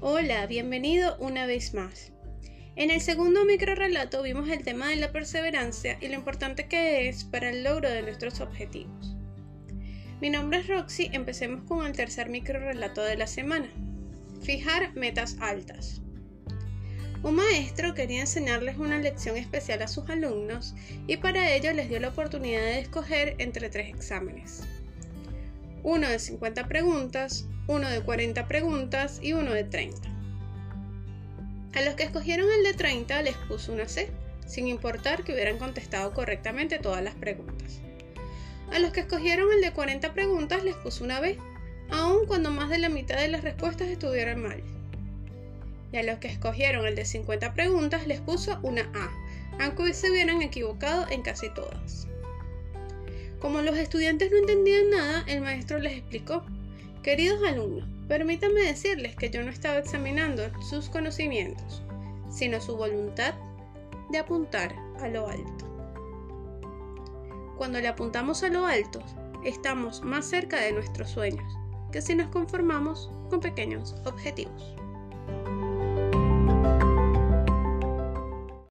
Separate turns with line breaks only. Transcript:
Hola, bienvenido una vez más. En el segundo microrelato vimos el tema de la perseverancia y lo importante que es para el logro de nuestros objetivos. Mi nombre es Roxy, empecemos con el tercer microrelato de la semana. Fijar metas altas. Un maestro quería enseñarles una lección especial a sus alumnos y para ello les dio la oportunidad de escoger entre tres exámenes. Uno de 50 preguntas, uno de 40 preguntas y uno de 30. A los que escogieron el de 30 les puso una C, sin importar que hubieran contestado correctamente todas las preguntas. A los que escogieron el de 40 preguntas les puso una B, aun cuando más de la mitad de las respuestas estuvieran mal y a los que escogieron el de 50 preguntas les puso una A, aunque se hubieran equivocado en casi todas. Como los estudiantes no entendían nada, el maestro les explicó, queridos alumnos, permítanme decirles que yo no estaba examinando sus conocimientos, sino su voluntad de apuntar a lo alto. Cuando le apuntamos a lo alto, estamos más cerca de nuestros sueños que si nos conformamos con pequeños objetivos.